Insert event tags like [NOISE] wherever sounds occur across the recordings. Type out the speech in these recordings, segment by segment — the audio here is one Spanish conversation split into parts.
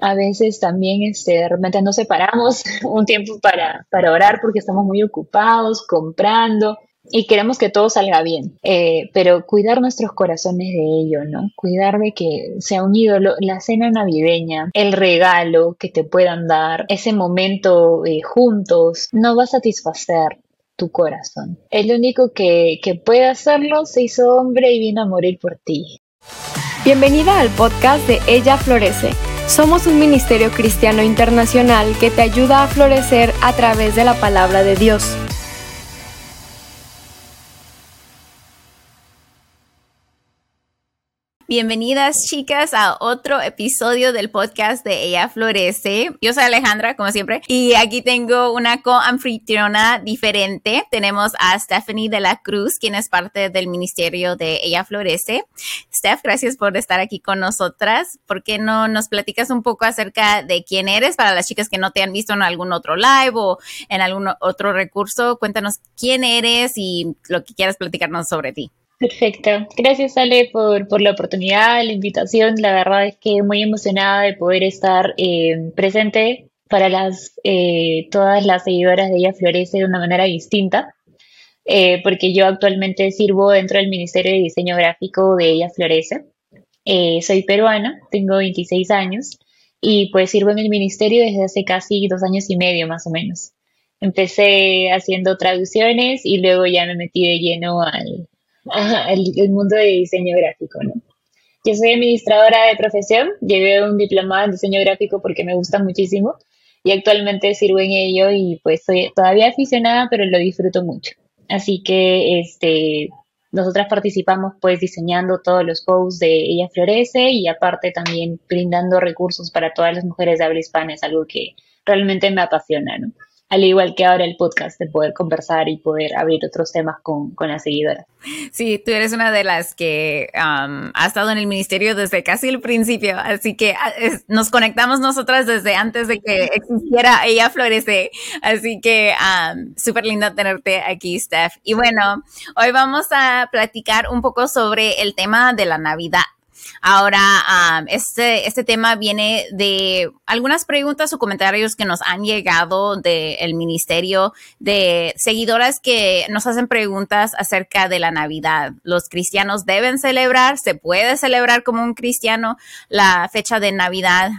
A veces también este, de repente nos separamos [LAUGHS] un tiempo para, para orar porque estamos muy ocupados, comprando, y queremos que todo salga bien, eh, pero cuidar nuestros corazones de ello, ¿no? Cuidar de que sea un ídolo, la cena navideña, el regalo que te puedan dar, ese momento eh, juntos, no va a satisfacer tu corazón. El único que, que puede hacerlo se hizo hombre y vino a morir por ti. Bienvenida al podcast de Ella Florece. Somos un ministerio cristiano internacional que te ayuda a florecer a través de la palabra de Dios. Bienvenidas chicas a otro episodio del podcast de Ella Florece. Yo soy Alejandra, como siempre, y aquí tengo una co-anfitriona diferente. Tenemos a Stephanie de la Cruz, quien es parte del ministerio de Ella Florece. Steph, gracias por estar aquí con nosotras. ¿Por qué no nos platicas un poco acerca de quién eres para las chicas que no te han visto en algún otro live o en algún otro recurso? Cuéntanos quién eres y lo que quieras platicarnos sobre ti. Perfecto. Gracias, Ale, por, por la oportunidad, la invitación. La verdad es que muy emocionada de poder estar eh, presente para las eh, todas las seguidoras de Ella Florece de una manera distinta, eh, porque yo actualmente sirvo dentro del Ministerio de Diseño Gráfico de Ella Florece. soy peruana, tengo 26 años y pues sirvo en el ministerio desde hace casi dos años y medio más o menos. Empecé haciendo traducciones y luego ya me metí de lleno al, el, mundo de diseño gráfico, ¿no? Yo soy administradora de profesión, llevé un diplomado en diseño gráfico porque me gusta muchísimo y actualmente sirvo en ello y pues soy todavía aficionada, pero lo disfruto mucho. Así que este, nosotras participamos pues diseñando todos los posts de Ella Florece y aparte también brindando recursos para todas las mujeres de habla hispana, es algo que realmente me apasiona, ¿no? Al igual que ahora el podcast, de poder conversar y poder abrir otros temas con, con las seguidoras. Sí, tú eres una de las que um, ha estado en el ministerio desde casi el principio, así que ah, nos conectamos nosotras desde antes de que existiera Ella Florece, así que um, súper lindo tenerte aquí, Steph. Y bueno, hoy vamos a platicar un poco sobre el tema de la Navidad. Ahora, este, este tema viene de algunas preguntas o comentarios que nos han llegado del ministerio de seguidoras que nos hacen preguntas acerca de la Navidad. ¿Los cristianos deben celebrar? ¿Se puede celebrar como un cristiano la fecha de Navidad?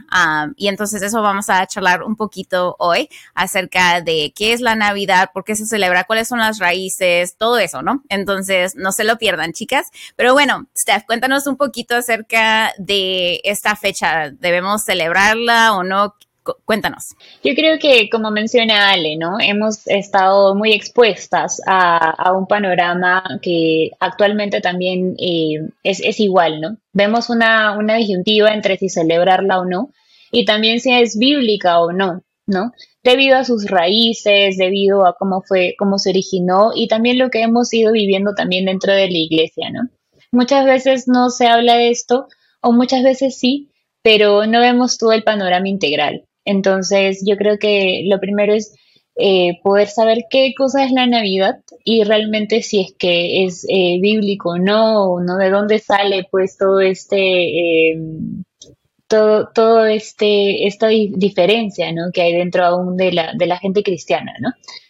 y entonces eso vamos a charlar un poquito hoy acerca de qué es la Navidad, por qué se celebra, cuáles son las raíces, todo eso, ¿no? Entonces, no se lo pierdan, chicas. Pero bueno, Steph, cuéntanos un poquito acerca acerca de esta fecha? ¿Debemos celebrarla o no? Cuéntanos. Yo creo que, como menciona Ale, ¿no? Hemos estado muy expuestas a, un panorama que actualmente también eh, es, igual, ¿no? Vemos una, una disyuntiva entre si celebrarla o no y también si es bíblica o no, ¿no? Debido a sus raíces, debido a cómo fue, cómo se originó y también lo que hemos ido viviendo también dentro de la iglesia, ¿no? Muchas veces no se habla de esto o muchas veces sí, pero no vemos todo el panorama integral. Entonces yo creo que lo primero es eh, poder saber qué cosa es la Navidad y realmente si es que es eh, bíblico o no, no de dónde sale pues todo este, em, todo, todo este, esta diferencia ¿no? que hay dentro aún de la, de la gente cristiana, ¿no?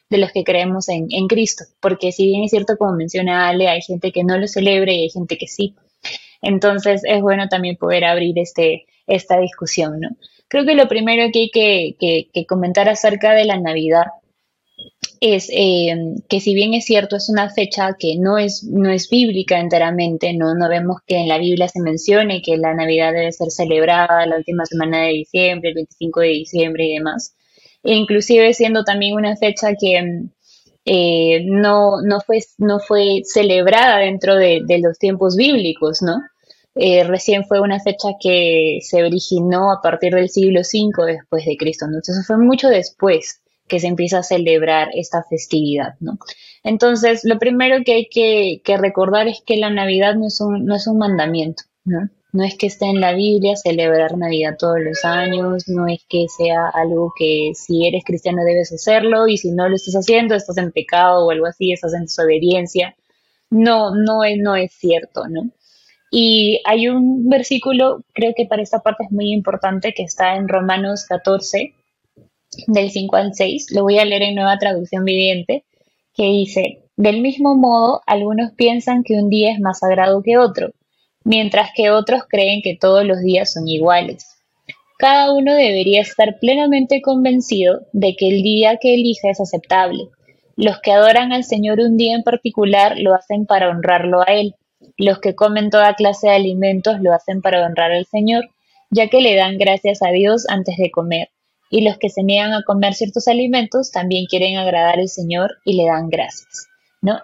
De los que creemos en, en Cristo, porque si bien es cierto, como menciona Ale, hay gente que no lo celebra y hay gente que sí. Entonces es bueno también poder abrir este, esta discusión, ¿no? Creo que lo primero que hay que, que, comentar acerca de la Navidad es eh, que si bien es cierto, es una fecha que no es, no es bíblica enteramente, ¿no? no vemos que en la Biblia se mencione que la Navidad debe ser celebrada la última semana de diciembre, el 25 de diciembre y demás inclusive siendo también una fecha que mm, eh, no, no, fue, no fue celebrada dentro de, los tiempos bíblicos, ¿no? Eh, recién fue una fecha que se originó a partir del siglo V después de Cristo, Entonces fue mucho después que se empieza a celebrar esta festividad, ¿no? Entonces, lo primero que hay que, que recordar es que la Navidad no es un, no es un mandamiento, ¿no? No es que esté en la Biblia celebrar Navidad todos los años, no es que sea algo que si eres cristiano debes hacerlo y si no lo estás haciendo estás en pecado o algo así, estás en desobediencia. No, no es, no es cierto, ¿no? Y hay un versículo, creo que para esta parte es muy importante, que está en Romanos 14, del 5 al 6. Lo voy a leer en nueva traducción viviente, que dice, del mismo modo, algunos piensan que un día es más sagrado que otro, mientras que otros creen que todos los días son iguales. Cada uno debería estar plenamente convencido de que el día que elija es aceptable. Los que adoran al Señor un día en particular lo hacen para honrarlo a Él. Los que comen toda clase de alimentos lo hacen para honrar al Señor, ya que le dan gracias a Dios antes de comer. Y los que se niegan a comer ciertos alimentos también quieren agradar al Señor y le dan gracias.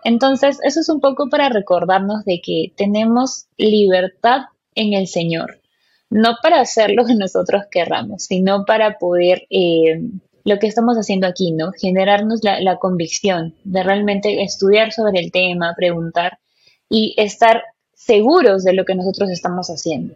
Entonces, eso es un poco para recordarnos de que tenemos libertad en el Señor no para hacer lo que nosotros querramos, sino para poder, eh, lo que estamos haciendo aquí, ¿no? Generarnos la, convicción de realmente estudiar sobre el tema, preguntar y estar seguros de lo que nosotros estamos haciendo.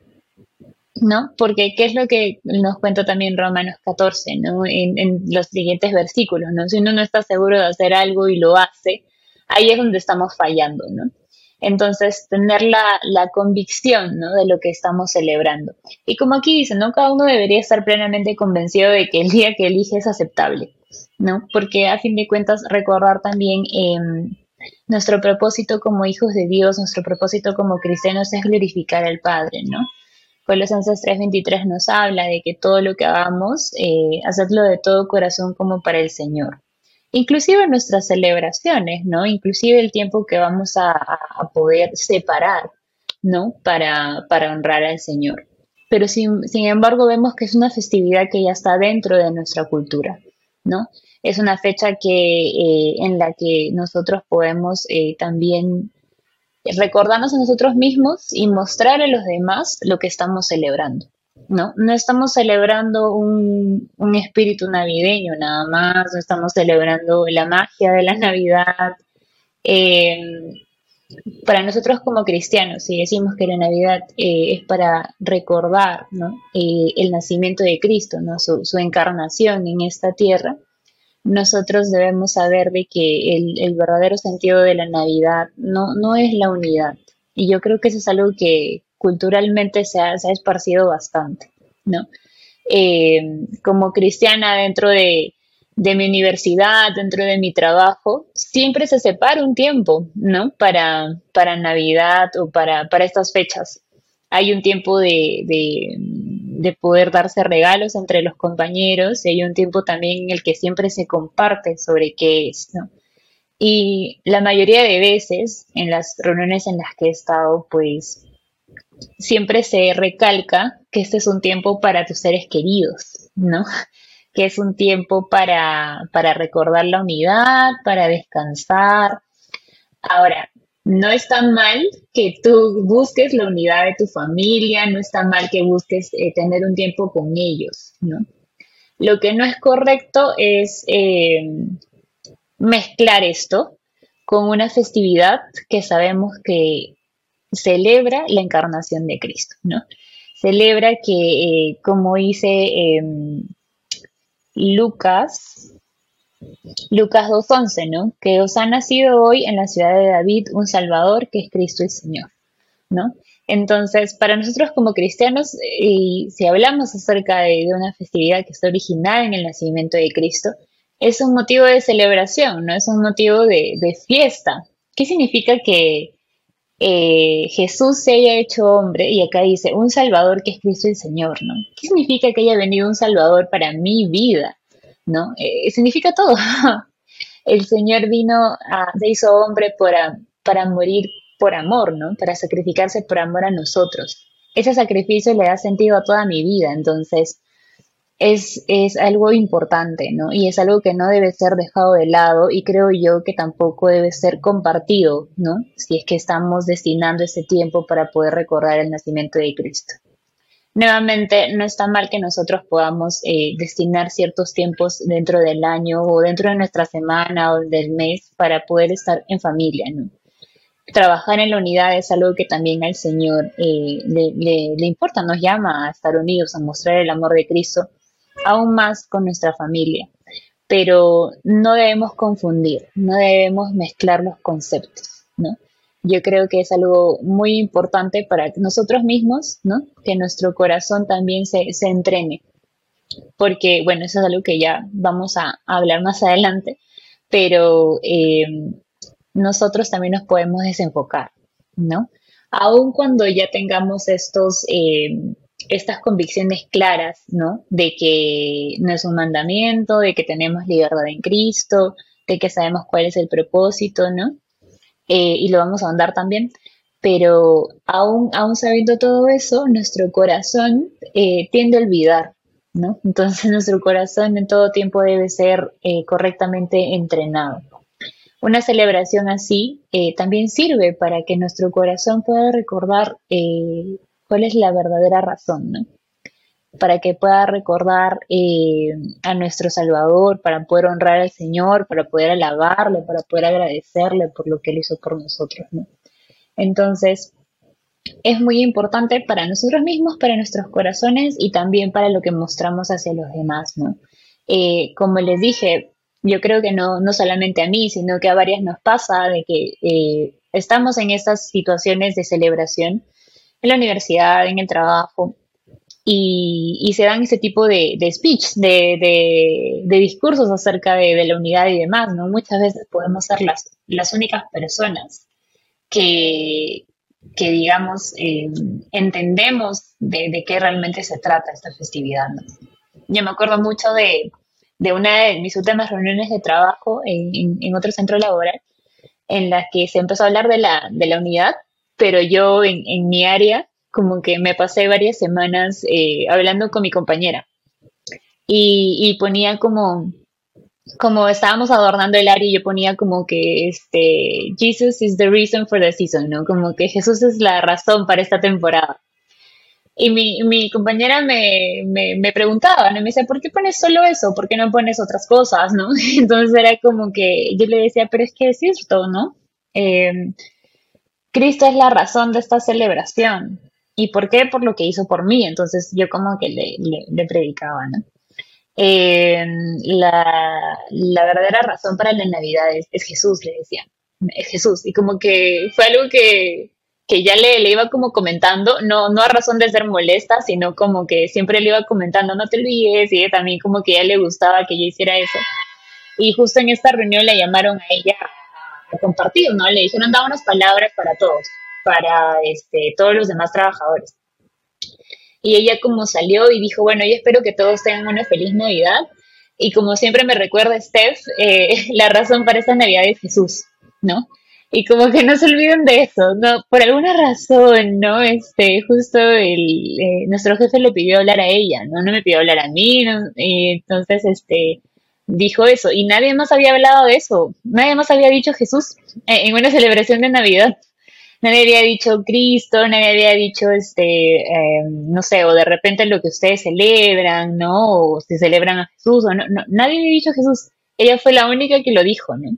¿no? Porque qué es lo que nos cuenta también Romanos 14, ¿no? En, en, los siguientes versículos, ¿no? Si uno no está seguro de hacer algo y lo hace, ahí es donde estamos fallando, ¿no? Entonces, tener la, la convicción ¿no? de lo que estamos celebrando. Y como aquí dice, ¿no? Cada uno debería estar plenamente convencido de que el día que elige es aceptable, ¿no? Porque a fin de cuentas, recordar también eh, nuestro propósito como hijos de Dios, nuestro propósito como cristianos es glorificar al Padre, ¿no? Colosenses 3:23 nos habla de que todo lo que hagamos, eh, hacedlo de todo corazón como para el Señor inclusive nuestras celebraciones, ¿no? Inclusive el tiempo que vamos a, poder separar, ¿no? Para, honrar al Señor. Pero sin, embargo vemos que es una festividad que ya está dentro de nuestra cultura, ¿no? Es una fecha que, eh, en la que nosotros podemos eh, también recordarnos a nosotros mismos y mostrar a los demás lo que estamos celebrando. ¿No? No estamos celebrando un, espíritu navideño nada más, no estamos celebrando la magia de la Navidad. Eh, para nosotros como cristianos, si decimos que la Navidad eh, es para recordar eh, el nacimiento de Cristo, ¿no? Su, encarnación en esta tierra, nosotros debemos saber de que el, verdadero sentido de la Navidad no, no es la unidad. Y yo creo que eso es algo que, culturalmente se ha, esparcido bastante, ¿no? Eh, como cristiana dentro de, mi universidad, dentro de mi trabajo, siempre se separa un tiempo, ¿no? Para, para Navidad o para, para estas fechas. Hay un tiempo de, de, poder darse regalos entre los compañeros y hay un tiempo también en el que siempre se comparte sobre qué es, ¿no? Y la mayoría de veces en las reuniones en las que he estado, pues siempre se recalca que este es un tiempo para tus seres queridos, ¿no? [LAUGHS] Que es un tiempo para, para recordar la unidad, para descansar. Ahora, no está mal que tú busques la unidad de tu familia, no está mal que busques eh, tener un tiempo con ellos, ¿no? Lo que no es correcto es eh, mezclar esto con una festividad que sabemos que celebra la encarnación de Cristo, ¿no? Celebra que, eh, como dice em, Lucas, Lucas 2.11, ¿no? Que os ha nacido hoy en la ciudad de David un Salvador que es Cristo el Señor, ¿no? Entonces, para nosotros como cristianos, y si hablamos acerca de, una festividad que está originada en el nacimiento de Cristo, es un motivo de celebración, ¿no? Es un motivo de, de fiesta. ¿Qué significa que, eh, Jesús se haya hecho hombre, y acá dice, un Salvador que es Cristo el Señor, ¿no? ¿Qué significa que haya venido un Salvador para mi vida? ¿No? Eh, significa todo. [LAUGHS] el Señor vino, se hizo hombre para, para morir por amor, ¿no? Para sacrificarse por amor a nosotros. Ese sacrificio le da sentido a toda mi vida, entonces es, es, algo importante, ¿no? Y es algo que no debe ser dejado de lado y creo yo que tampoco debe ser compartido, ¿no? Si es que estamos destinando ese tiempo para poder recordar el nacimiento de Cristo. Nuevamente, no está mal que nosotros podamos eh, destinar ciertos tiempos dentro del año o dentro de nuestra semana o del mes para poder estar en familia, ¿no? Trabajar en la unidad es algo que también al Señor eh, le, le importa, nos llama a estar unidos, a mostrar el amor de Cristo aún más con nuestra familia. Pero no debemos confundir, no debemos mezclar los conceptos, ¿no? yo creo que es algo muy importante para nosotros mismos, ¿no? Que nuestro corazón también se, se entrene. Porque, bueno, eso es algo que ya vamos a, hablar más adelante, pero eh, nosotros también nos podemos desenfocar, ¿no? Aun cuando ya tengamos estos, eh, estas convicciones claras, ¿no? De que no es un mandamiento, de que tenemos libertad en Cristo, de que sabemos cuál es el propósito, ¿no? Eh, y lo vamos a andar también. Pero aún, aún sabiendo todo eso, nuestro corazón eh, tiende a olvidar, ¿no? Entonces [LAUGHS] nuestro corazón en todo tiempo debe ser eh, correctamente entrenado. Una celebración así también sirve para que nuestro corazón pueda recordar cuál es la verdadera razón, ¿no? para que pueda recordar eh, a nuestro Salvador, para poder honrar al Señor, para poder alabarle, para poder agradecerle por lo que Él hizo por nosotros. ¿no? Entonces, es muy importante para nosotros mismos, para nuestros corazones y también para lo que mostramos hacia los demás. ¿no? Eh, como les dije, yo creo que no, no solamente a mí, sino que a varias nos pasa de que eh, estamos en estas situaciones de celebración en la universidad, en el trabajo, y, se dan ese tipo de, speech, de, discursos acerca de, la unidad y demás, ¿no? Muchas veces podemos ser las, las únicas personas que, que digamos, eh, entendemos de, qué realmente se trata esta festividad, ¿no? Yo me acuerdo mucho de, una de mis últimas reuniones de trabajo en, en, otro centro laboral, en la que se empezó a hablar de la, de la unidad, pero yo en, en mi área como que me pasé varias semanas eh, hablando con mi compañera y, ponía como, como estábamos adornando el área y yo ponía como que este, Jesus is the reason for the season, ¿no? Como que Jesús es la razón para esta temporada. Y mi, mi compañera me, me, preguntaba, ¿no? Me decía, ¿por qué pones solo eso? ¿Por qué no pones otras cosas, no? [LAUGHS] Entonces era como que yo le decía, pero es que es cierto, ¿no? Eh, Cristo es la razón de esta celebración. ¿Y por qué? Por lo que hizo por mí. Entonces yo como que le, predicaba, ¿no? Eh, la, verdadera razón para la Navidad es, Jesús, le decía. Es Jesús. Y como que fue algo que, ya le, le, iba como comentando, no, no a razón de ser molesta, sino como que siempre le iba comentando, no te olvides, y también como que ya le gustaba que yo hiciera eso. Y justo en esta reunión le llamaron a ella a, compartir, ¿no? Le dijeron, da unas palabras para todos para este, todos los demás trabajadores. Y ella como salió y dijo, bueno, yo espero que todos tengan una feliz Navidad. Y como siempre me recuerda Steph, eh, [LAUGHS] la razón para esta Navidad es Jesús, ¿no? Y como que no se olviden de eso, ¿no? Por alguna razón, ¿no? Este, justo el, eh, nuestro jefe le pidió hablar a ella, ¿no? No me pidió hablar a mí, Y entonces, este, dijo eso. Y nadie más había hablado de eso. Nadie más había dicho Jesús en una celebración de Navidad nadie había dicho Cristo, nadie había dicho, este, em, no sé, o de repente lo que ustedes celebran, ¿no? O si celebran a Jesús, o no, nadie había dicho Jesús. Ella fue la única que lo dijo, ¿no?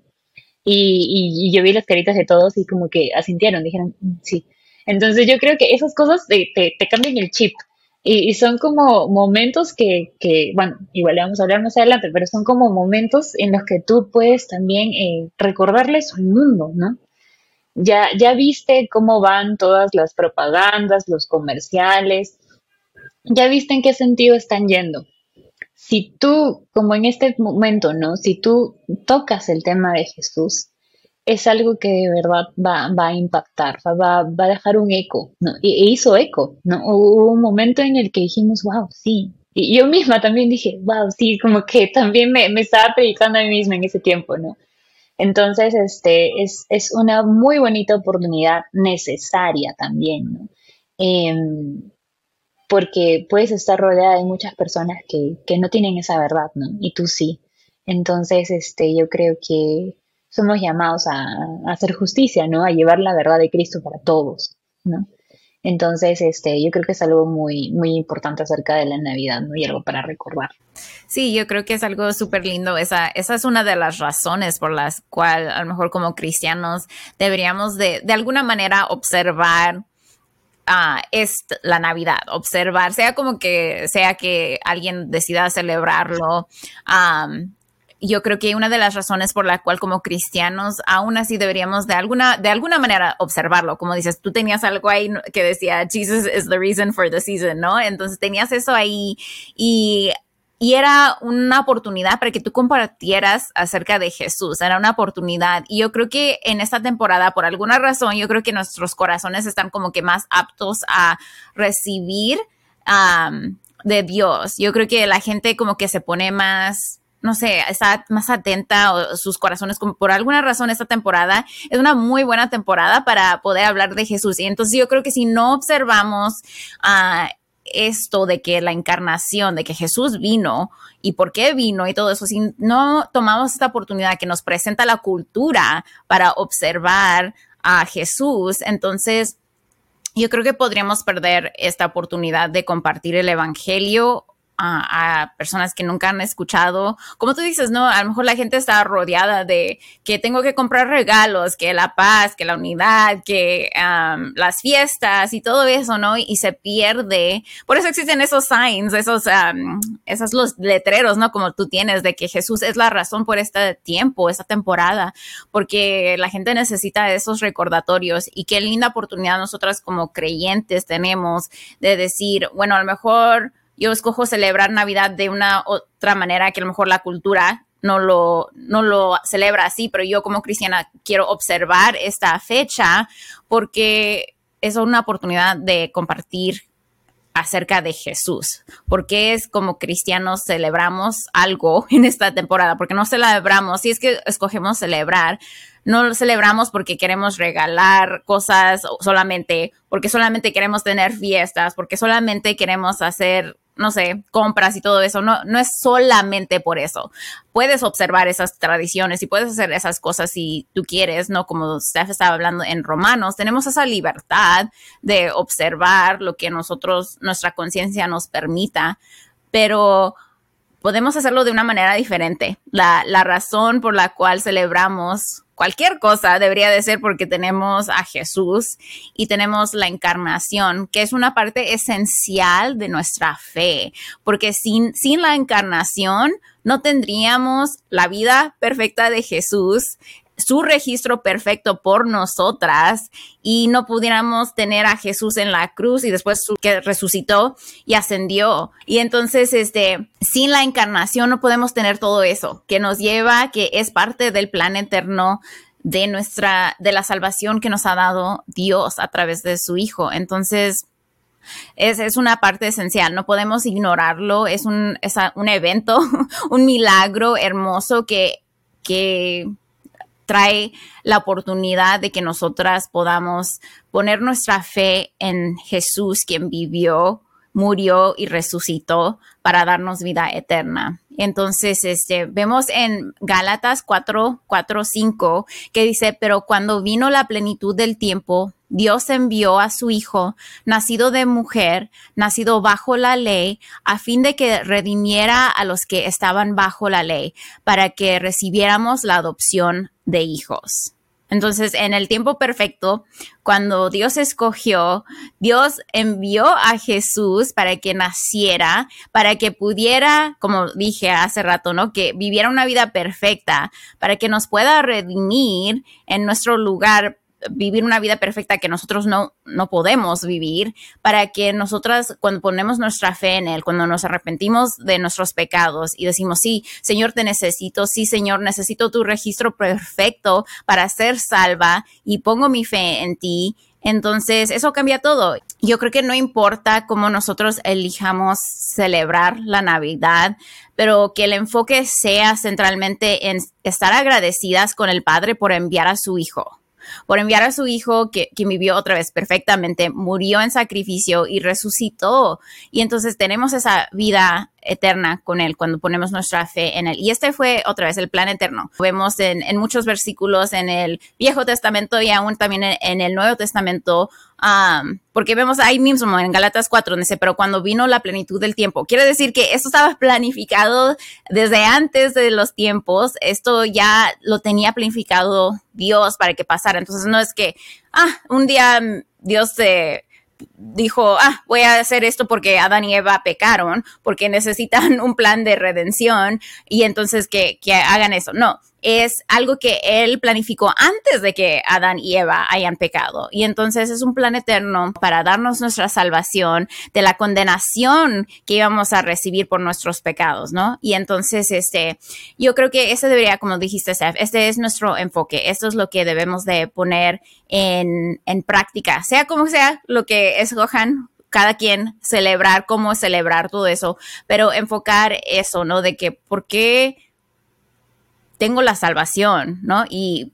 Y, yo vi las caritas de todos y como que asintieron, dijeron, mm, sí. Entonces yo creo que esas cosas te, te, cambian el chip. Y, son como momentos que, que, bueno, igual vamos a hablar más adelante, pero son como momentos en los que tú puedes también eh, recordarles al mundo, ¿no? Ya, ya viste cómo van todas las propagandas, los comerciales, ya viste en qué sentido están yendo. Si tú, como en este momento, ¿no? Si tú tocas el tema de Jesús, es algo que de verdad va, va a impactar, va, va, a dejar un eco, ¿no? E hizo eco, ¿no? Hubo un momento en el que dijimos, wow, sí. Y yo misma también dije, wow, sí, como que también me, me estaba predicando a mí misma en ese tiempo, ¿no? Entonces, este, es, es una muy bonita oportunidad necesaria también, ¿no? Em, porque puedes estar rodeada de muchas personas que, que, no tienen esa verdad, ¿no? Y tú sí. Entonces, este, yo creo que somos llamados a, hacer justicia, ¿no? A llevar la verdad de Cristo para todos, ¿no? Entonces, este, yo creo que es algo muy, muy importante acerca de la Navidad, ¿no? Y algo para recordar. Sí, yo creo que es algo súper lindo. Esa, esa es una de las razones por las cuales, a lo mejor como cristianos, deberíamos de, de alguna manera observar uh, es la Navidad, observar, sea como que sea que alguien decida celebrarlo, yo creo que una de las razones por la cual como cristianos aún así deberíamos de alguna, de alguna manera observarlo. Como dices, tú tenías algo ahí que decía, Jesus is the reason for the season, ¿no? Entonces tenías eso ahí y y era una oportunidad para que tú compartieras acerca de Jesús, era una oportunidad. Y yo creo que en esta temporada, por alguna razón, yo creo que nuestros corazones están como que más aptos a recibir de Dios. Yo creo que la gente como que se pone más, no sé, está más atenta o sus corazones, como por alguna razón esta temporada es una muy buena temporada para poder hablar de Jesús. Y entonces yo creo que si no observamos uh, esto de que la encarnación, de que Jesús vino y por qué vino y todo eso, si no tomamos esta oportunidad que nos presenta la cultura para observar a Jesús, entonces yo creo que podríamos perder esta oportunidad de compartir el Evangelio a, personas que nunca han escuchado. Como tú dices, ¿no? A lo mejor la gente está rodeada de que tengo que comprar regalos, que la paz, que la unidad, que las fiestas y todo eso, ¿no? Y, se pierde. Por eso existen esos signs, esos, esos los letreros, ¿no? Como tú tienes de que Jesús es la razón por este tiempo, esta temporada, porque la gente necesita esos recordatorios y qué linda oportunidad nosotras como creyentes tenemos de decir, bueno, a lo mejor yo escojo celebrar Navidad de una otra manera que a lo mejor la cultura no lo, no lo celebra así, pero yo como cristiana quiero observar esta fecha porque es una oportunidad de compartir acerca de Jesús. porque es como cristianos celebramos algo [LAUGHS] en esta temporada? Porque no celebramos, si es que escogemos celebrar, no lo celebramos porque queremos regalar cosas solamente, porque solamente queremos tener fiestas, porque solamente queremos hacer no sé, compras y todo eso. No, no es solamente por eso. Puedes observar esas tradiciones y puedes hacer esas cosas si tú quieres, ¿no? Como Steph estaba hablando en Romanos, tenemos esa libertad de observar lo que nosotros, nuestra conciencia nos permita, pero podemos hacerlo de una manera diferente. La, razón por la cual celebramos cualquier cosa debería de ser porque tenemos a Jesús y tenemos la encarnación, que es una parte esencial de nuestra fe, porque sin, sin la encarnación no tendríamos la vida perfecta de Jesús, su registro perfecto por nosotras y no pudiéramos tener a Jesús en la cruz y después que resucitó y ascendió. Y entonces, este, sin la encarnación no podemos tener todo eso que nos lleva, que es parte del plan eterno de nuestra, de la salvación que nos ha dado Dios a través de su Hijo. Entonces, es, es, una parte esencial, no podemos ignorarlo, es un, es un evento, [LAUGHS] un milagro hermoso que, que trae la oportunidad de que nosotras podamos poner nuestra fe en Jesús, quien vivió, murió y resucitó para darnos vida eterna. Entonces, este, vemos en Gálatas 4, 4, 5, que dice, pero cuando vino la plenitud del tiempo, Dios envió a su Hijo, nacido de mujer, nacido bajo la ley, a fin de que redimiera a los que estaban bajo la ley, para que recibiéramos la adopción de hijos. Entonces, en el tiempo perfecto, cuando Dios escogió, Dios envió a Jesús para que naciera, para que pudiera, como dije hace rato, ¿no? Que viviera una vida perfecta, para que nos pueda redimir en nuestro lugar vivir una vida perfecta que nosotros no, no podemos vivir, para que nosotras cuando ponemos nuestra fe en Él, cuando nos arrepentimos de nuestros pecados y decimos, sí, Señor, te necesito, sí, Señor, necesito tu registro perfecto para ser salva y pongo mi fe en ti. Entonces, eso cambia todo. Yo creo que no importa cómo nosotros elijamos celebrar la Navidad, pero que el enfoque sea centralmente en estar agradecidas con el Padre por enviar a su Hijo por enviar a su hijo que, que vivió otra vez perfectamente, murió en sacrificio y resucitó. Y entonces tenemos esa vida eterna con Él cuando ponemos nuestra fe en Él. Y este fue otra vez el plan eterno. Vemos en, muchos versículos en el Viejo Testamento y aún también en, el Nuevo Testamento, porque vemos ahí mismo en Galatas 4, donde dice, pero cuando vino la plenitud del tiempo, quiere decir que esto estaba planificado desde antes de los tiempos, esto ya lo tenía planificado Dios para que pasara. Entonces no es que, ah, un día Dios se dijo, ah, voy a hacer esto porque Adán y Eva pecaron, porque necesitan [LAUGHS] un plan de redención y entonces que, que hagan eso. No, es algo que él planificó antes de que Adán y Eva hayan pecado. Y entonces es un plan eterno para darnos nuestra salvación de la condenación que íbamos a recibir por nuestros pecados, ¿no? Y entonces, este, yo creo que ese debería, como dijiste, Steph, este es nuestro enfoque. Esto es lo que debemos de poner en, en práctica, sea como sea lo que escojan cada quien celebrar, cómo celebrar todo eso, pero enfocar eso, ¿no? De que, ¿por qué? Tengo la salvación, ¿no? Y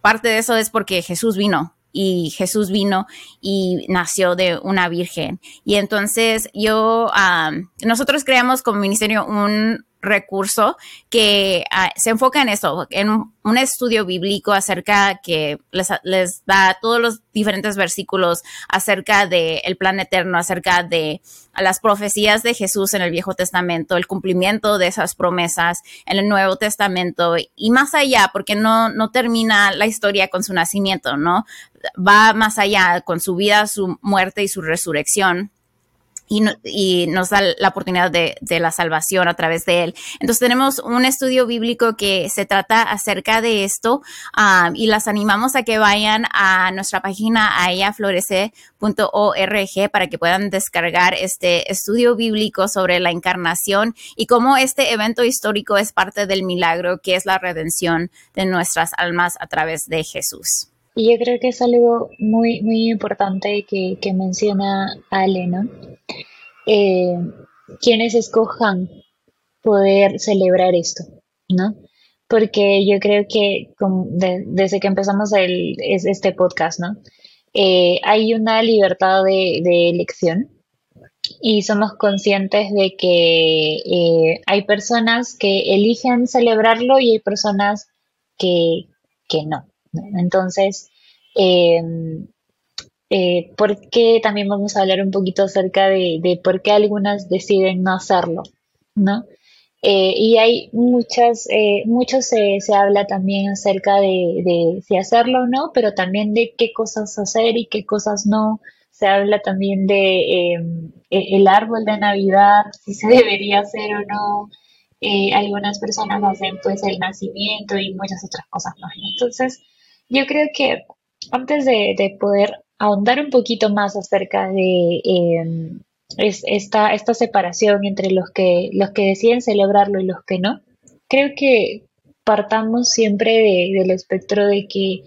parte de eso es porque Jesús vino y Jesús vino y nació de una virgen. Y entonces yo, nosotros creamos como ministerio un recurso que ah, se enfoca en eso, en un, estudio bíblico acerca que les, les, da todos los diferentes versículos acerca del el plan eterno, acerca de las profecías de Jesús en el Viejo Testamento, el cumplimiento de esas promesas en el Nuevo Testamento y más allá, porque no, no termina la historia con su nacimiento, ¿no? Va más allá con su vida, su muerte y su resurrección y, nos da la oportunidad de, la salvación a través de él. Entonces tenemos un estudio bíblico que se trata acerca de esto um, y las animamos a que vayan a nuestra página a ellaflorece.org para que puedan descargar este estudio bíblico sobre la encarnación y cómo este evento histórico es parte del milagro que es la redención de nuestras almas a través de Jesús. Y yo creo que es algo muy, muy importante que, menciona Ale, ¿no? Eh, quienes escojan poder celebrar esto, ¿no? Porque yo creo que desde que empezamos el, este podcast, ¿no? Eh, hay una libertad de, elección y somos conscientes de que eh, hay personas que eligen celebrarlo y hay personas que, que no. Entonces, eh, eh, ¿por qué también vamos a hablar un poquito acerca de, por qué algunas deciden no hacerlo? ¿no? Eh, y hay muchas, eh, mucho se, habla también acerca de, si hacerlo o no, pero también de qué cosas hacer y qué cosas no. Se habla también de em, e, el árbol de Navidad, si se [LAUGHS] debería hacer o no. algunas personas hacen pues el nacimiento y muchas otras cosas más. Entonces, yo creo que antes de, poder ahondar un poquito más acerca de em, esta, esta separación entre los que, los que deciden celebrarlo y los que no, creo que partamos siempre del espectro de que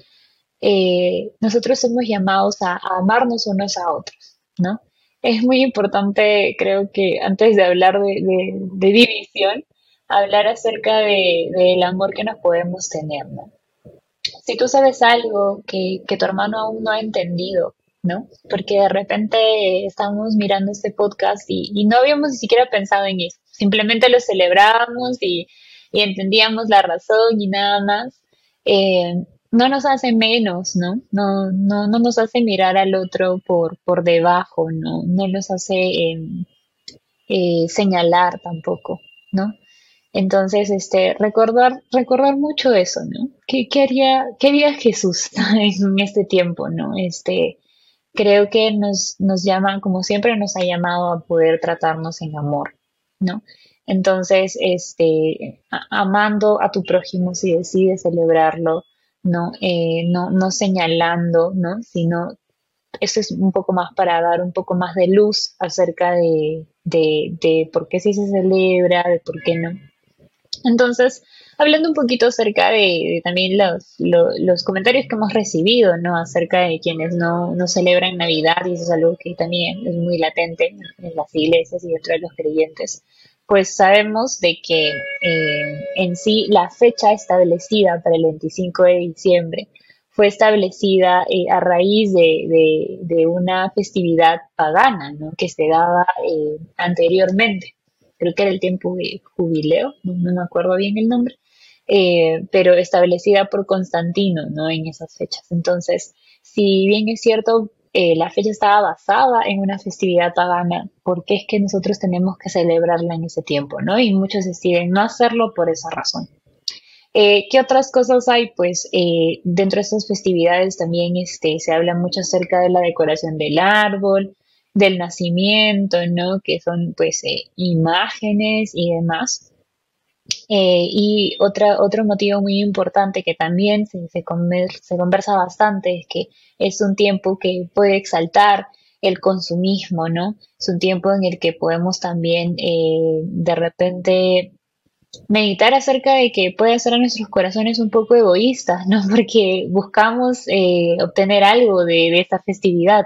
eh, nosotros somos llamados a, amarnos unos a otros, ¿no? Es muy importante, creo que antes de hablar de, división, hablar acerca del amor que nos podemos tener, ¿no? Si tú sabes algo que, tu hermano aún no ha entendido, ¿no? Porque de repente estamos mirando este podcast y, no habíamos ni siquiera pensado en eso. Simplemente lo celebrábamos y, entendíamos la razón y nada más. Eh, no nos hace menos, ¿no? No, no, no nos hace mirar al otro por, por debajo, ¿no? No nos hace em, eh, señalar tampoco, ¿no? Entonces, este, recordar, recordar mucho eso, ¿no? ¿Qué, qué haría, qué haría Jesús [LAUGHS] en este tiempo, ¿no? Este, creo que nos, nos llama, como siempre nos ha llamado a poder tratarnos en amor, ¿no? Entonces, este, amando a tu prójimo si decides celebrarlo, ¿no? Eh, no, no señalando, ¿no? Sino, eso es un poco más para dar un poco más de luz acerca de, de, de por qué sí se celebra, de por qué no. Entonces, hablando un poquito acerca de, también los, los, comentarios que hemos recibido, ¿no? Acerca de quienes no, no, celebran Navidad, y eso es algo que también es muy latente en las iglesias y dentro de los creyentes, pues sabemos de que eh, en sí la fecha establecida para el 25 de diciembre fue establecida eh, a raíz de, de, una festividad pagana, ¿no? Que se daba eh, anteriormente creo que era el tiempo de jubileo, no, me acuerdo bien el nombre, eh, pero establecida por Constantino, ¿no? En esas fechas. Entonces, si bien es cierto, eh, la fecha estaba basada en una festividad pagana, ¿por qué es que nosotros tenemos que celebrarla en ese tiempo, ¿no? Y muchos deciden no hacerlo por esa razón. Eh, ¿Qué otras cosas hay? Pues dentro de estas festividades también este, se habla mucho acerca de la decoración del árbol, del nacimiento, ¿no? Que son pues eh, imágenes y demás. y otra, otro motivo muy importante que también se, se, se conversa bastante es que es un tiempo que puede exaltar el consumismo, ¿no? Es un tiempo en el que podemos también de repente meditar acerca de que puede hacer a nuestros corazones un poco egoístas, ¿no? [LAUGHS] Porque buscamos eh, obtener algo de, esta festividad.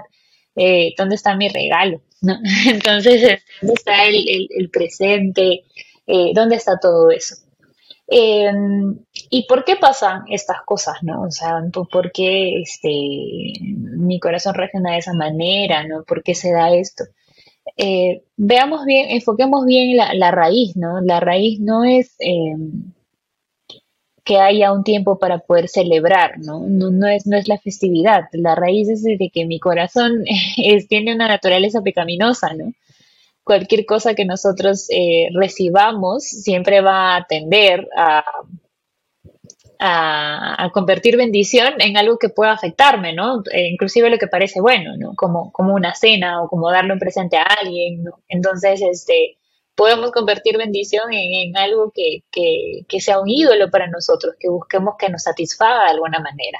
Eh, ¿Dónde está mi regalo? [LAUGHS] Entonces, ¿dónde está el, presente? Eh, ¿Dónde está todo eso? Em, ¿Y por qué pasan estas cosas, no? O sea, ¿por qué este, mi corazón reacciona de esa manera, no? ¿Por qué se da esto? Eh, veamos bien, enfoquemos bien la, raíz, ¿no? La raíz no es em, que haya un tiempo para poder celebrar, ¿no? No, es, no es la festividad. La raíz es de que mi corazón [LAUGHS] tiene una naturaleza pecaminosa, ¿no? Cualquier cosa que nosotros eh, recibamos siempre va a tender a a, convertir bendición en algo que pueda afectarme, ¿no? E inclusive lo que parece bueno, ¿no? Como, como una cena o como darle un presente a alguien, ¿no? Entonces, este, podemos convertir bendición en, algo que, sea un ídolo para nosotros, que busquemos que nos satisfaga de alguna manera,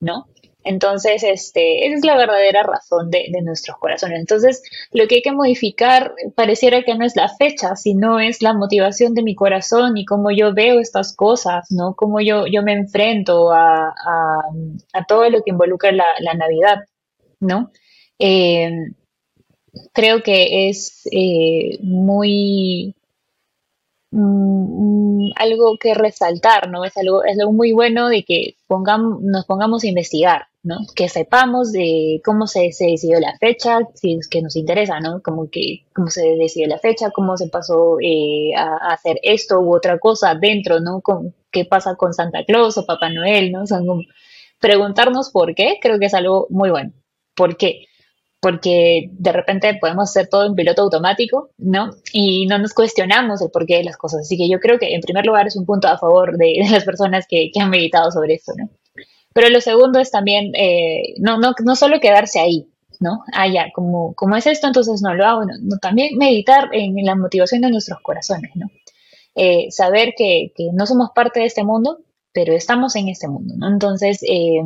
¿no? Entonces, este, esa es la verdadera razón de, nuestros corazones. Entonces, lo que hay que modificar pareciera que no es la fecha, sino es la motivación de mi corazón y cómo yo veo estas cosas, ¿no? Cómo yo, yo me enfrento a, todo lo que involucra la, Navidad, ¿no? Eh, creo que es eh, muy Mm, algo que resaltar, ¿no? Es algo, es algo muy bueno de que pongamos, nos pongamos a investigar, ¿no? Que sepamos de cómo se, se, decidió la fecha, si es que nos interesa, ¿no? Como que cómo se decidió la fecha, cómo se pasó eh, a, hacer esto u otra cosa dentro, ¿no? Con, ¿Qué pasa con Santa Claus o Papá Noel, ¿no? Preguntarnos por qué, creo que es algo muy bueno. ¿Por qué? Porque de repente podemos hacer todo en piloto automático, ¿no? Y no nos cuestionamos el porqué de las cosas. Así que yo creo que en primer lugar es un punto a favor de, las personas que, han meditado sobre esto, ¿no? Pero lo segundo es también eh, no, no, no solo quedarse ahí, ¿no? Ah, ya, como, como es esto, entonces no lo hago, no, también meditar en la motivación de nuestros corazones, ¿no? Eh, saber que, que, no somos parte de este mundo, pero estamos en este mundo, ¿no? Entonces, eh,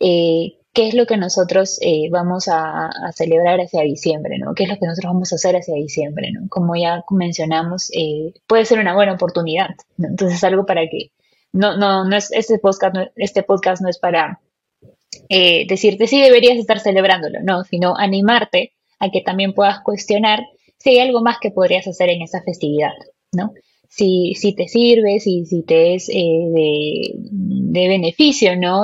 eh qué es lo que nosotros eh, vamos a, celebrar hacia diciembre, ¿no? ¿Qué es lo que nosotros vamos a hacer hacia diciembre, ¿no? Como ya mencionamos, eh, puede ser una buena oportunidad, ¿no? Entonces algo para que, no, no, no es, este podcast no, este podcast no es para eh, decirte sí deberías estar celebrándolo, no, sino animarte a que también puedas cuestionar si hay algo más que podrías hacer en esa festividad, ¿no? Si, si te sirve, si, si te es de, de, beneficio, ¿no?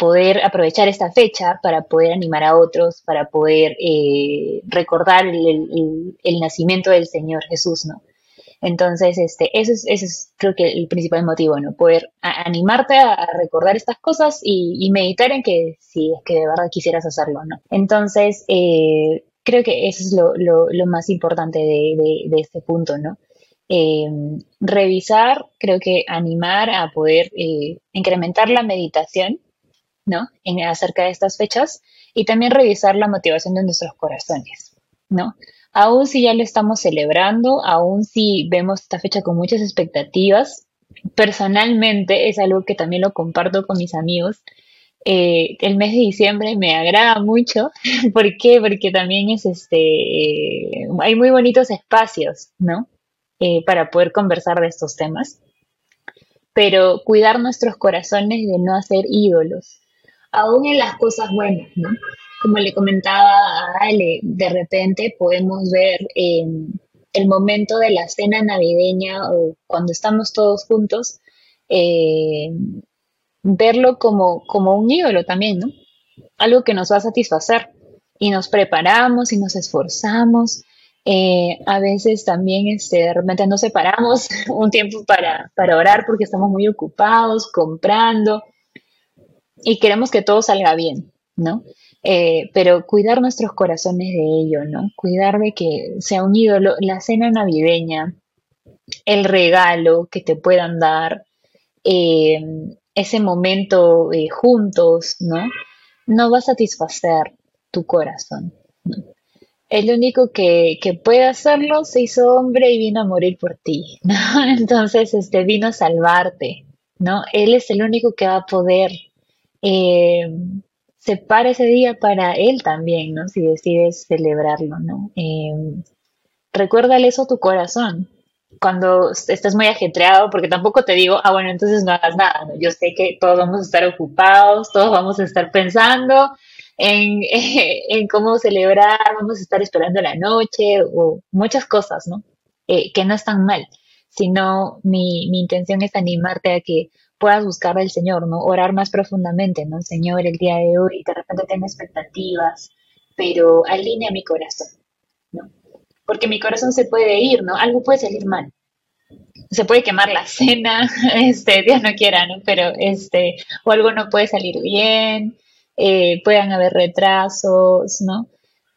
Poder aprovechar esta fecha para poder animar a otros, para poder eh, recordar el, nacimiento del Señor Jesús, ¿no? Entonces, este, eso es, creo que el principal motivo, ¿no? Poder animarte a, recordar estas cosas y, meditar en que si es que de verdad quisieras hacerlo, ¿no? Entonces, eh, creo que eso es lo, más importante de, este punto, ¿no? Eh, revisar, creo que animar a poder incrementar la meditación ¿no? En, acerca de estas fechas y también revisar la motivación de nuestros corazones, ¿no? Aún si ya lo estamos celebrando, aún si vemos esta fecha con muchas expectativas, personalmente es algo que también lo comparto con mis amigos. Eh, el mes de diciembre me agrada mucho. [LAUGHS] ¿Por qué? Porque también es este, hay muy bonitos espacios, ¿no? Eh, para poder conversar de estos temas. Pero cuidar nuestros corazones de no hacer ídolos, aún en las cosas buenas, ¿no? Como le comentaba a Ale, de repente podemos ver em, el momento de la cena navideña o cuando estamos todos juntos, em, verlo como, como un ídolo también, ¿no? Algo que nos va a satisfacer. Y nos preparamos y nos esforzamos. Eh, a veces también este, de repente nos separamos [LAUGHS] un tiempo para, para orar porque estamos muy ocupados, comprando, y queremos que todo salga bien, ¿no? Eh, pero cuidar nuestros corazones de ello, ¿no? Cuidar de que sea un ídolo. La cena navideña el regalo que te puedan dar, eh, ese momento eh, juntos, ¿no? No va a satisfacer tu corazón. El único que, puede hacerlo se hizo hombre y vino a morir por ti, ¿no? [LAUGHS] Entonces, este, vino a salvarte, ¿no? Él es el único que va a poder eh, separa ese día para él también, ¿no? Si decides celebrarlo, ¿no? Eh, recuérdale eso a tu corazón. Cuando estés muy ajetreado, porque tampoco te digo, ah, bueno, entonces no hagas nada. ¿no? Yo sé que todos vamos a estar ocupados, todos vamos a estar pensando en, [LAUGHS] en cómo celebrar, vamos a estar esperando la noche o muchas cosas, ¿no? Eh, que no están mal, sino mi, mi intención es animarte a que puedas buscar al Señor, ¿no? Orar más profundamente, ¿no? Señor, el día de hoy, de repente tengo expectativas, pero alinea mi corazón, ¿no? Porque mi corazón se puede ir, ¿no? Algo puede salir mal. Se puede quemar la [LAUGHS] cena, este, Dios no quiera, ¿no? Pero, este, o algo no puede salir bien, eh, puedan haber retrasos, ¿no?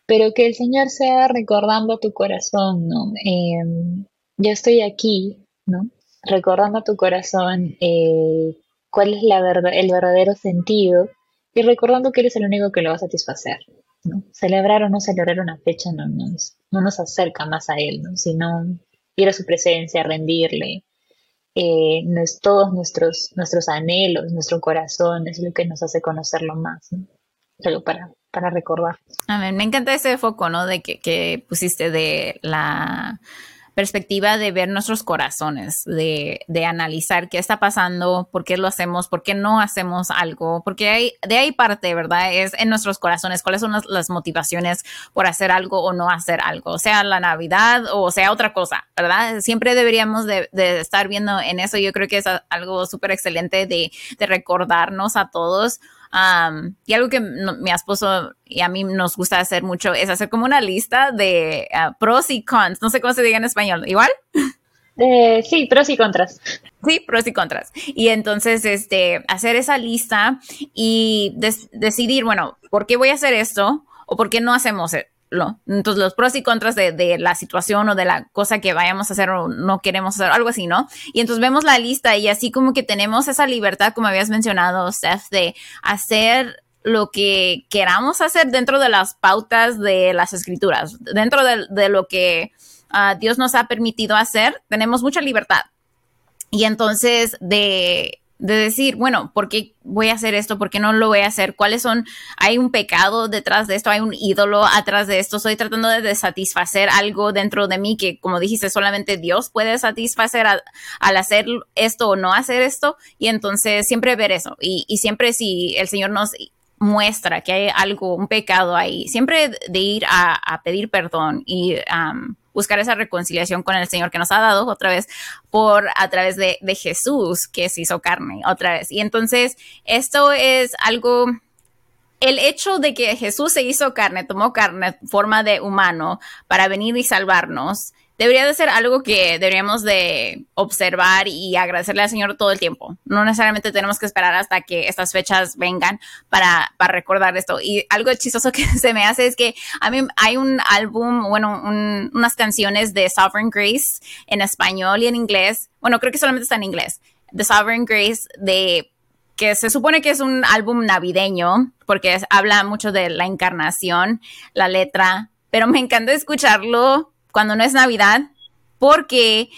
Pero que el Señor sea recordando tu corazón, ¿no? Eh, yo estoy aquí, ¿no? Recordando a tu corazón eh, cuál es la verdad, el verdadero sentido y recordando que eres el único que lo va a satisfacer. ¿no? Celebrar o no celebrar una fecha no nos, no nos acerca más a Él, ¿no? sino ir a su presencia, rendirle. Eh, todos nuestros, nuestros anhelos, nuestro corazón, es lo que nos hace conocerlo más. ¿no? Solo para, para recordar. Amén. Me encanta ese foco, ¿no? De que pusiste de la perspectiva de ver nuestros corazones, de, de, analizar qué está pasando, por qué lo hacemos, por qué no hacemos algo, porque hay, de ahí parte, ¿verdad? Es en nuestros corazones, cuáles son las, motivaciones por hacer algo o no hacer algo, sea la Navidad o sea otra cosa, ¿verdad? Siempre deberíamos de, de estar viendo en eso. Yo creo que es algo súper excelente de, de recordarnos a todos y algo que mi esposo y a mí nos gusta hacer mucho es hacer como una lista de ah, pros y cons. No sé cómo se diga en español. ¿Igual? Eh, sí, pros y contras. Sí, pros y contras. Y entonces, este, hacer esa lista y decidir, bueno, ¿por qué voy a hacer esto? ¿O por qué no hacemos entonces, los pros y contras de, la situación o de la cosa que vayamos a hacer o no queremos hacer, algo así, ¿no? Y entonces vemos la lista y así como que tenemos esa libertad, como habías mencionado, Steph, de hacer lo que queramos hacer dentro de las pautas de las escrituras, dentro de, lo que ah, Dios nos ha permitido hacer, tenemos mucha libertad. Y entonces de de decir, bueno, ¿por qué voy a hacer esto? ¿Por qué no lo voy a hacer? ¿Cuáles son? ¿Hay un pecado detrás de esto? ¿Hay un ídolo atrás de esto? Estoy tratando de satisfacer algo dentro de mí que, como dijiste, solamente Dios puede satisfacer al hacer esto o no hacer esto. Y entonces siempre ver eso. Y, y siempre si el Señor nos muestra que hay algo, un pecado ahí, siempre de ir a, pedir perdón y buscar esa reconciliación con el Señor que nos ha dado otra vez por a través de, de Jesús que se hizo carne otra vez. Y entonces esto es algo el hecho de que Jesús se hizo carne, tomó carne, forma de humano, para venir y salvarnos, debería de ser algo que deberíamos de observar y agradecerle al Señor todo el tiempo. No necesariamente tenemos que esperar hasta que estas fechas vengan para, para recordar esto. Y algo chistoso [LAUGHS] que se me hace es que a mí hay un álbum, bueno, unas canciones de Sovereign Grace en español y en inglés. Bueno, creo que solamente está en inglés. The Sovereign Grace de que se supone que es un álbum navideño porque habla mucho de la encarnación, la letra, pero me encanta escucharlo cuando no es Navidad, porque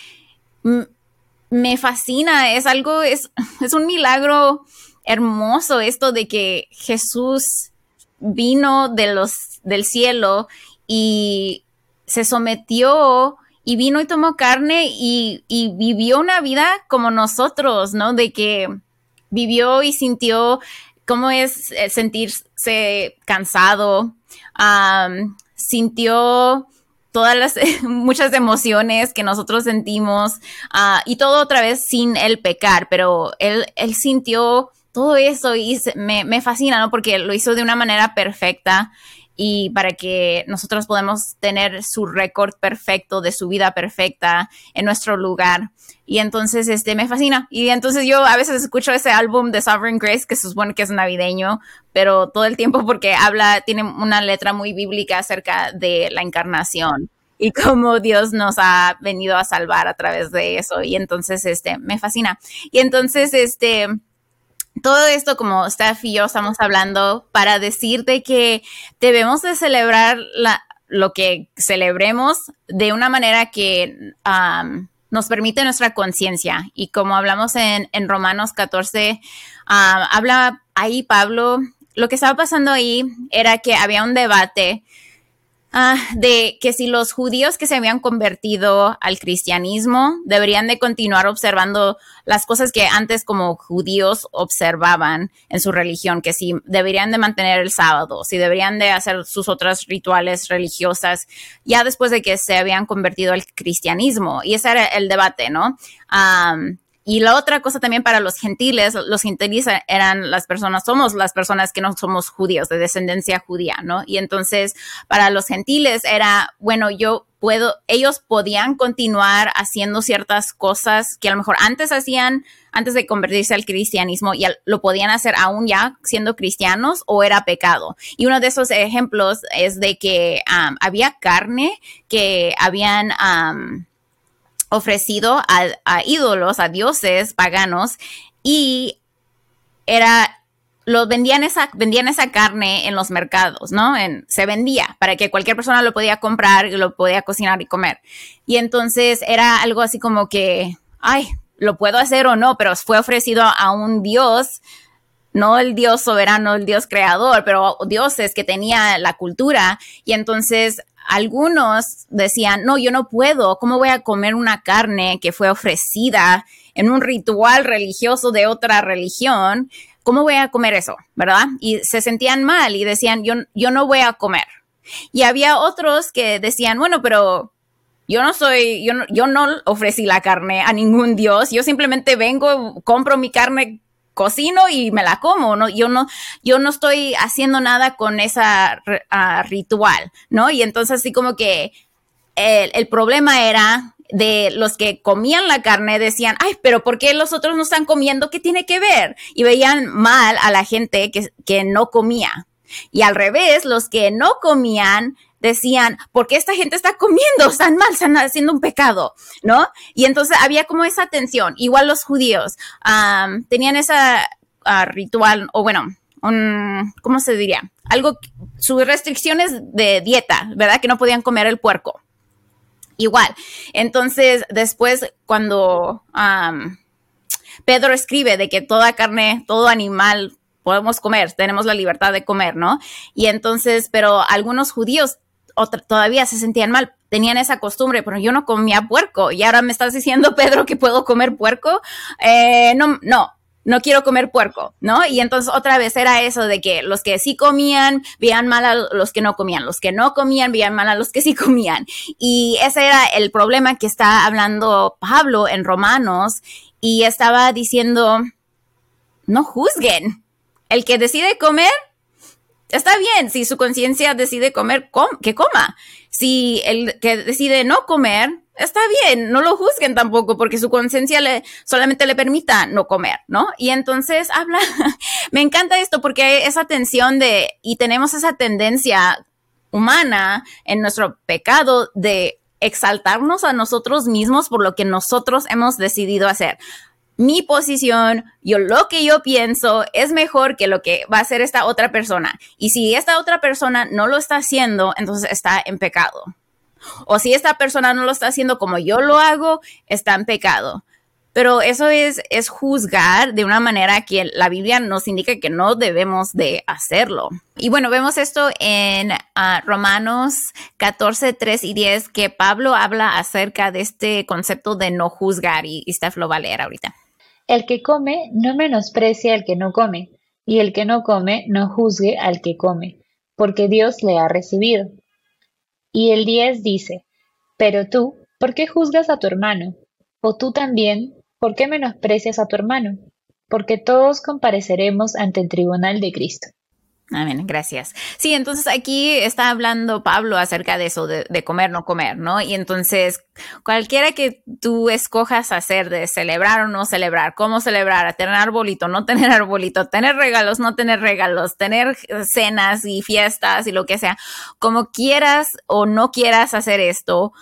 me fascina, es algo, es, [LAUGHS] es un milagro hermoso esto de que Jesús vino de los, del cielo y se sometió y vino y tomó carne y, vivió una vida como nosotros, ¿no? De que vivió y sintió cómo es eh, sentirse cansado, sintió todas las [LAUGHS] muchas emociones que nosotros sentimos ah, y todo otra vez sin el pecar, pero él, él sintió todo eso y me, me, fascina, ¿no? Porque lo hizo de una manera perfecta y para que nosotros podamos tener su récord perfecto de su vida perfecta en nuestro lugar. Y entonces, este, me fascina. Y entonces yo a veces escucho ese álbum de Sovereign Grace, que se supone que es navideño, pero todo el tiempo porque habla, tiene una letra muy bíblica acerca de la encarnación. y cómo Dios nos ha venido a salvar a través de eso. Y entonces, este, me fascina. Y entonces, este, todo esto, como Steph y yo estamos hablando, para decirte que debemos de celebrar la, lo que celebremos de una manera que nos permite nuestra conciencia. Y como hablamos en, en Romanos 14, habla ahí Pablo, lo que estaba pasando ahí era que había un debate Ah, de que si los judíos que se habían convertido al cristianismo deberían de continuar observando las cosas que antes como judíos observaban en su religión, que si deberían de mantener el sábado, si deberían de hacer sus otras rituales religiosas, ya después de que se habían convertido al cristianismo. Y ese era el debate, ¿no? Y la otra cosa también para los gentiles, los gentiles eran las personas, somos las personas que no somos judíos, de descendencia judía, ¿no? Y entonces para los gentiles era, bueno, yo puedo, ellos podían continuar haciendo ciertas cosas que a lo mejor antes hacían, antes de convertirse al cristianismo, y lo podían hacer aún ya siendo cristianos o era pecado. Y uno de esos ejemplos es de que había carne que habían ofrecido a, ídolos, a dioses paganos, y era lo vendían esa, vendían esa carne en los mercados, ¿no? En, se vendía para que cualquier persona lo podía comprar lo podía cocinar y comer. Y entonces era algo así como que, ay, lo puedo hacer o no, pero fue ofrecido a un dios, no el dios soberano, el dios creador, pero dioses que tenía la cultura. Y entonces algunos decían, no, yo no puedo, ¿cómo voy a comer una carne que fue ofrecida en un ritual religioso de otra religión? ¿Cómo voy a comer eso? ¿Verdad? Y se sentían mal y decían, yo, yo no voy a comer. Y había otros que decían, bueno, pero yo no soy, yo no, yo no ofrecí la carne a ningún dios, yo simplemente vengo, compro mi carne cocino y me la como, ¿no? Yo no, yo no estoy haciendo nada con esa ah, ritual, ¿no? Y entonces así como que el, el, problema era de los que comían la carne decían, ay, pero ¿por qué los otros no están comiendo? ¿Qué tiene que ver? Y veían mal a la gente que, que no comía. Y al revés, los que no comían decían, ¿por qué esta gente está comiendo? [LAUGHS] Están mal, están haciendo un pecado, ¿no? Y entonces había como esa tensión. Igual los judíos tenían esa ah, ritual, o bueno, un, ¿cómo se diría? Algo, sus restricciones de dieta, ¿verdad? Que no podían comer el puerco. Igual. Entonces, después, cuando Pedro escribe de que toda carne, todo animal podemos comer, tenemos la libertad de comer, ¿no? Y entonces, pero algunos judíos todavía se sentían mal, tenían esa costumbre, pero yo no comía puerco y ahora me estás diciendo, [LAUGHS] Pedro, que puedo comer puerco. Eh, no, no, no quiero comer puerco, ¿no? Y entonces otra vez era eso de que los que sí comían veían mal a los que no comían, los que no comían veían mal a los que sí comían. Y ese era el problema que está hablando Pablo en Romanos y estaba diciendo, no juzguen. El que decide comer, está bien, si su conciencia decide comer, que coma. Si el que decide no comer, está bien, no lo juzguen tampoco porque su conciencia le, solamente le permita no comer, ¿no? Y entonces habla, [LAUGHS] me encanta esto porque hay esa tensión de, y tenemos esa tendencia humana en nuestro pecado de exaltarnos a nosotros mismos por lo que nosotros hemos decidido hacer mi posición, yo lo que yo pienso es mejor que lo que va a hacer esta otra persona. Y si esta otra persona no lo está haciendo, entonces está en pecado. O si esta persona no lo está haciendo como yo lo hago, está en pecado. Pero eso es, es juzgar de una manera que la Biblia nos indica que no debemos de hacerlo. Y bueno, vemos esto en ah, Romanos 14, 3 y 10, que Pablo habla acerca de este concepto de no juzgar y, y Steph lo va a leer ahorita. El que come no menosprecia al que no come, y el que no come no juzgue al que come, porque Dios le ha recibido. Y el 10 dice, Pero tú, ¿por qué juzgas a tu hermano? O tú también, ¿por qué menosprecias a tu hermano? Porque todos compareceremos ante el tribunal de Cristo. Amén, gracias. Sí, entonces aquí está hablando Pablo acerca de eso, de, comer, no comer, ¿no? Y entonces cualquiera que tú escojas hacer de celebrar o no celebrar, cómo celebrar, tener arbolito, no tener [LAUGHS] arbolito, tener regalos, no tener regalos, tener cenas y fiestas y lo que sea, como quieras o no quieras hacer esto,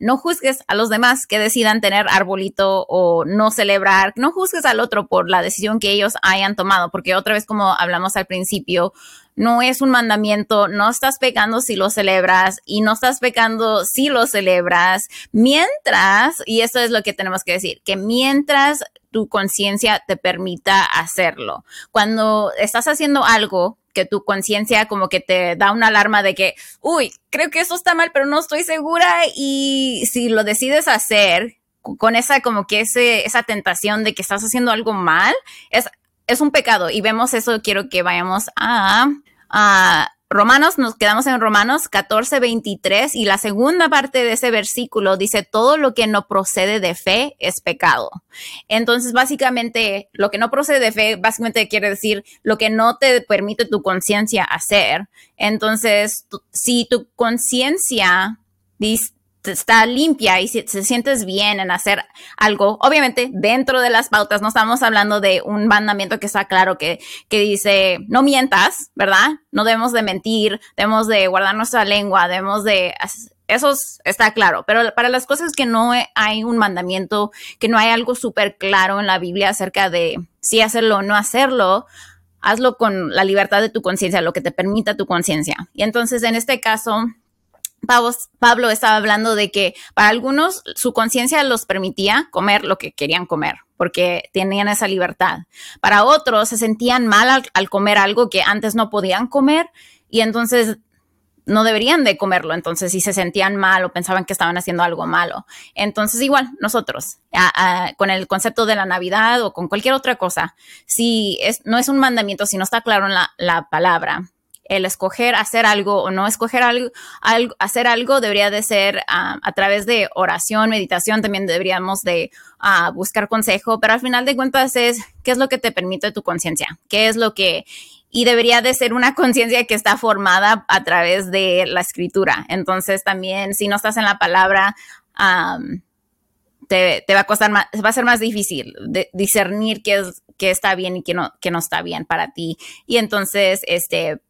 no juzgues a los demás que decidan tener arbolito o no celebrar, no juzgues al otro por la decisión que ellos hayan tomado, porque otra vez como hablamos al principio, no es un mandamiento, no estás pecando si lo celebras y no estás pecando si lo celebras, mientras, y esto es lo que tenemos que decir, que mientras tu conciencia te permita hacerlo. Cuando estás haciendo algo que tu conciencia como que te da una alarma de que, uy, creo que esto está mal, pero no estoy segura y si lo decides hacer con esa como que ese, esa tentación de que estás haciendo algo mal, es es un pecado y vemos eso, quiero que vayamos a, Romanos, nos quedamos en Romanos 14, 23 y la segunda parte de ese versículo dice, todo lo que no procede de fe es pecado. Entonces, básicamente, lo que no procede de fe, básicamente quiere decir lo que no te permite tu conciencia hacer. Entonces, si tu conciencia está limpia y si te sientes bien en hacer algo, obviamente dentro de las pautas, no estamos hablando de un mandamiento que está claro que, que dice no mientas, ¿verdad? No debemos de mentir, debemos de guardar nuestra lengua, debemos de... Eso está claro, pero para las cosas que no hay un mandamiento, que no hay algo súper claro en la Biblia acerca de si hacerlo o no hacerlo, hazlo con la libertad de tu conciencia, lo que te permita tu conciencia. Y entonces en este caso, Pablo estaba hablando de que para algunos su conciencia los permitía comer lo que querían comer, porque tenían esa libertad. Para otros se sentían mal al, comer algo que antes no podían comer y entonces no deberían de comerlo, entonces si se sentían mal o pensaban que estaban haciendo algo malo. Entonces igual nosotros, con el concepto de la Navidad o con cualquier otra cosa, si es, no es un mandamiento, si no está claro en la, la palabra, el escoger hacer algo o no escoger algo, hacer algo debería de ser ah, a través de oración, meditación, también deberíamos de ah, buscar consejo, pero al final de cuentas es qué es lo que te permite tu conciencia, qué es lo que y debería de ser una [LAUGHS] conciencia que está formada a través de la escritura. Entonces también si no estás en la palabra, te, va a costar más, va a ser más difícil discernir qué es qué está bien y qué no, qué no está bien para ti. Y entonces, este,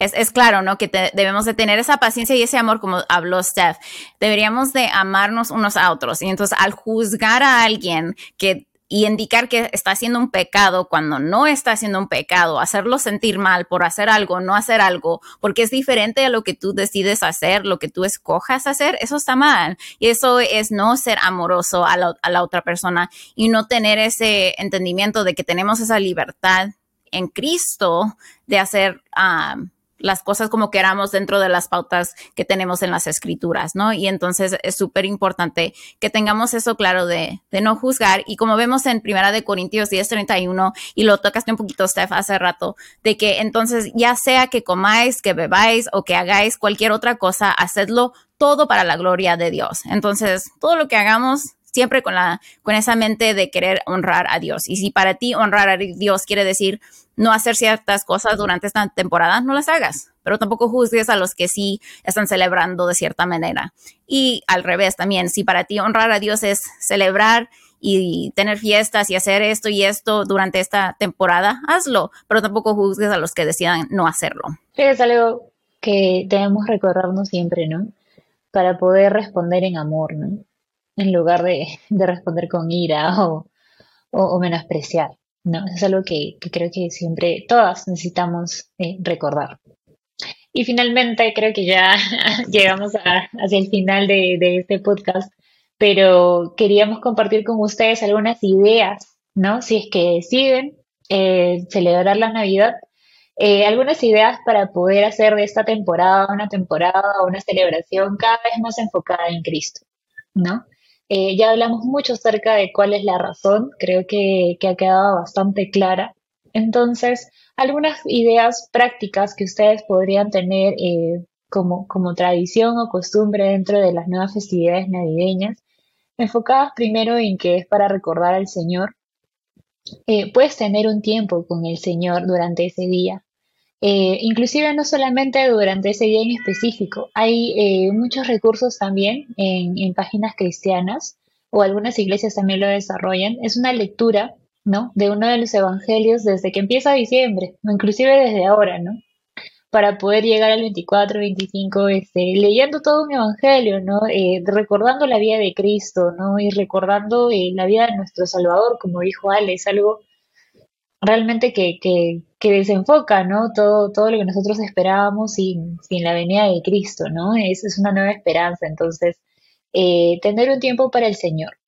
es, claro, ¿no? Que debemos de tener esa paciencia y ese amor, como habló Steph. Deberíamos de amarnos unos a otros. Y entonces, al juzgar a alguien que y indicar que está haciendo un pecado cuando no está haciendo un pecado, hacerlo sentir mal por hacer algo, no hacer algo, porque es diferente a lo que tú decides hacer, lo que tú escojas hacer, eso está mal. Y eso es no ser amoroso a la, otra persona y no tener ese entendimiento de que tenemos esa libertad en Cristo de hacer ah, las cosas como queramos dentro de las pautas que tenemos en las escrituras, ¿no? Y entonces es súper importante que tengamos eso claro de, de, no juzgar. Y como vemos en Primera de Corintios 10, 31, y lo tocaste un poquito, Steph, hace rato, de que entonces ya sea que comáis, que bebáis o que hagáis cualquier otra cosa, hacedlo todo para la gloria de Dios. Entonces, todo lo que hagamos, siempre con la con esa mente de querer honrar a Dios. Y si para ti honrar a Dios quiere decir no hacer ciertas cosas durante esta temporada, no las hagas, pero tampoco juzgues a los que sí están celebrando de cierta manera. Y al revés también, si para ti honrar a Dios es celebrar y tener fiestas y hacer esto y esto durante esta temporada, hazlo, pero tampoco juzgues a los que decidan no hacerlo. Es algo que debemos recordarnos siempre, ¿no? Para poder responder en amor, ¿no? En lugar de, responder con ira o, o, menospreciar. ¿no? es algo que, creo que siempre todas necesitamos eh, recordar. Y finalmente creo que ya [LAUGHS] llegamos hacia el final de, este podcast, pero queríamos compartir con ustedes algunas ideas, ¿no? Si es que deciden eh, celebrar la Navidad, eh, algunas ideas para poder hacer de esta temporada una temporada o una celebración cada vez más enfocada en Cristo, ¿no? Eh, ya hablamos mucho acerca de cuál es la razón, creo que, ha quedado bastante clara. Entonces, algunas ideas prácticas que ustedes podrían tener eh, como, como tradición o costumbre dentro de las nuevas festividades navideñas, enfocadas primero en que es para recordar al Señor. Eh, puedes tener un tiempo con el Señor durante ese día. Eh, inclusive no solamente durante ese día en específico, hay eh, muchos recursos también en, páginas cristianas o algunas iglesias también lo desarrollan. Es una lectura, ¿no? De uno de los evangelios desde que empieza diciembre, o inclusive desde ahora, ¿no? Para poder llegar al 24, 25, este, leyendo todo un evangelio, ¿no? Eh, recordando la vida de Cristo, ¿no? Y recordando la vida de nuestro Salvador, como dijo Ale, es algo realmente que, que, desenfoca, ¿no? Todo, todo lo que nosotros esperábamos sin, sin la venida de Cristo, ¿no? Es, es una nueva esperanza. Entonces, eh, tener un tiempo para el Señor,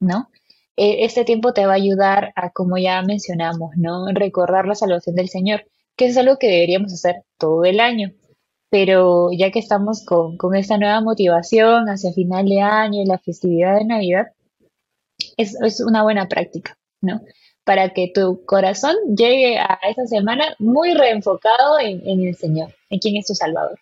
¿no? Eh, este tiempo te va a ayudar a, como ya mencionamos, ¿no? Recordar la salvación del Señor, que es algo que deberíamos hacer todo el año. Pero ya que estamos con, con esta nueva motivación hacia final de año y la festividad de Navidad, es, es una buena práctica, ¿no? Para que tu corazón llegue a esa semana muy reenfocado en, el Señor, en quién es tu Salvador.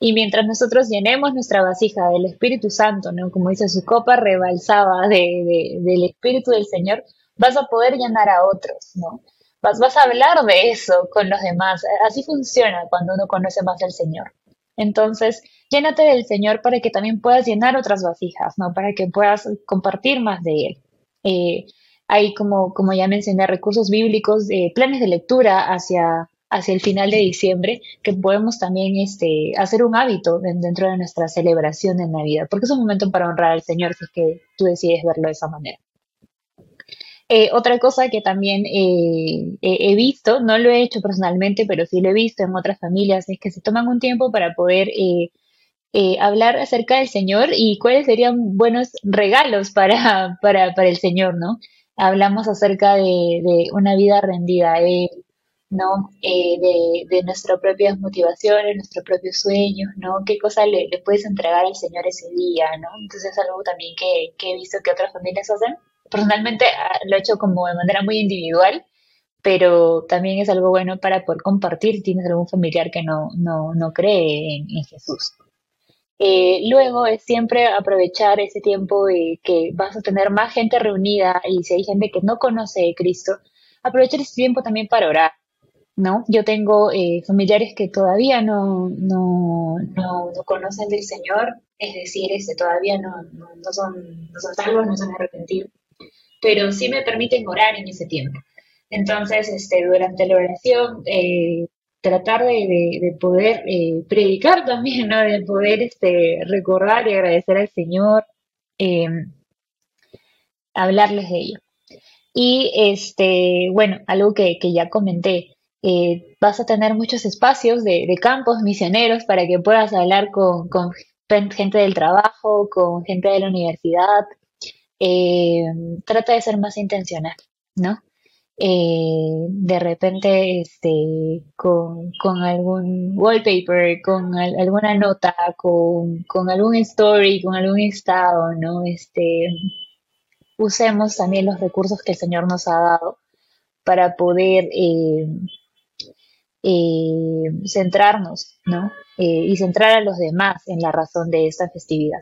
Y mientras nosotros llenemos nuestra vasija del Espíritu Santo, ¿no? como dice su copa rebalsaba de, del Espíritu del Señor, vas a poder llenar a otros, ¿no? Vas, vas a hablar de eso con los demás. Así funciona cuando uno conoce más al Señor. Entonces, llénate del Señor para que también puedas llenar otras vasijas, ¿no? Para que puedas compartir más de Él. Eh, hay, como, como ya mencioné, recursos bíblicos, de planes de lectura hacia, hacia el final de diciembre, que podemos también este, hacer un hábito dentro de nuestra celebración de Navidad, porque es un momento para honrar al Señor si es que tú decides verlo de esa manera. Eh, otra cosa que también eh, he visto, no lo he hecho personalmente, pero sí lo he visto en otras familias, es que se toman un tiempo para poder eh, hablar acerca del Señor y cuáles serían buenos regalos para, [LAUGHS] para, para el Señor, ¿no? Hablamos acerca de, una vida rendida Él, ¿no? Eh, de, nuestras propias motivaciones, nuestros propios sueños, ¿no? ¿Qué cosa le, puedes entregar al Señor ese día, ¿no? Entonces es algo también que, he visto que otras familias hacen. Personalmente ah, lo he hecho como de manera muy individual, pero también es algo bueno para poder compartir tienes algún familiar que no, no, no cree en Jesús. Eh, luego es siempre aprovechar ese tiempo que vas a tener más gente reunida y si hay gente que no conoce a Cristo, aprovechar ese tiempo también para orar, ¿no? Yo tengo eh, familiares que todavía no, no, no, conocen del Señor, es decir, este, todavía no, no, son, no son salvos, no son arrepentidos, pero sí me permiten orar en ese tiempo. Entonces, este, durante la oración, eh, tratar de, poder eh, predicar también, ¿no? De poder este, recordar y agradecer al Señor, eh, hablarles de ello. Y este, bueno, algo que, ya comenté, eh, vas a tener muchos espacios de, campos misioneros para que puedas hablar con, con, gente del trabajo, con gente de la universidad. trata de ser más intencional, ¿no? Eh, de repente este, con, con algún wallpaper, con alguna nota, con, con, algún story, con algún estado, ¿no? Este, usemos también los recursos que el Señor nos ha dado para poder eh, eh, centrarnos, ¿no? Y centrar a los demás en la razón de esta festividad.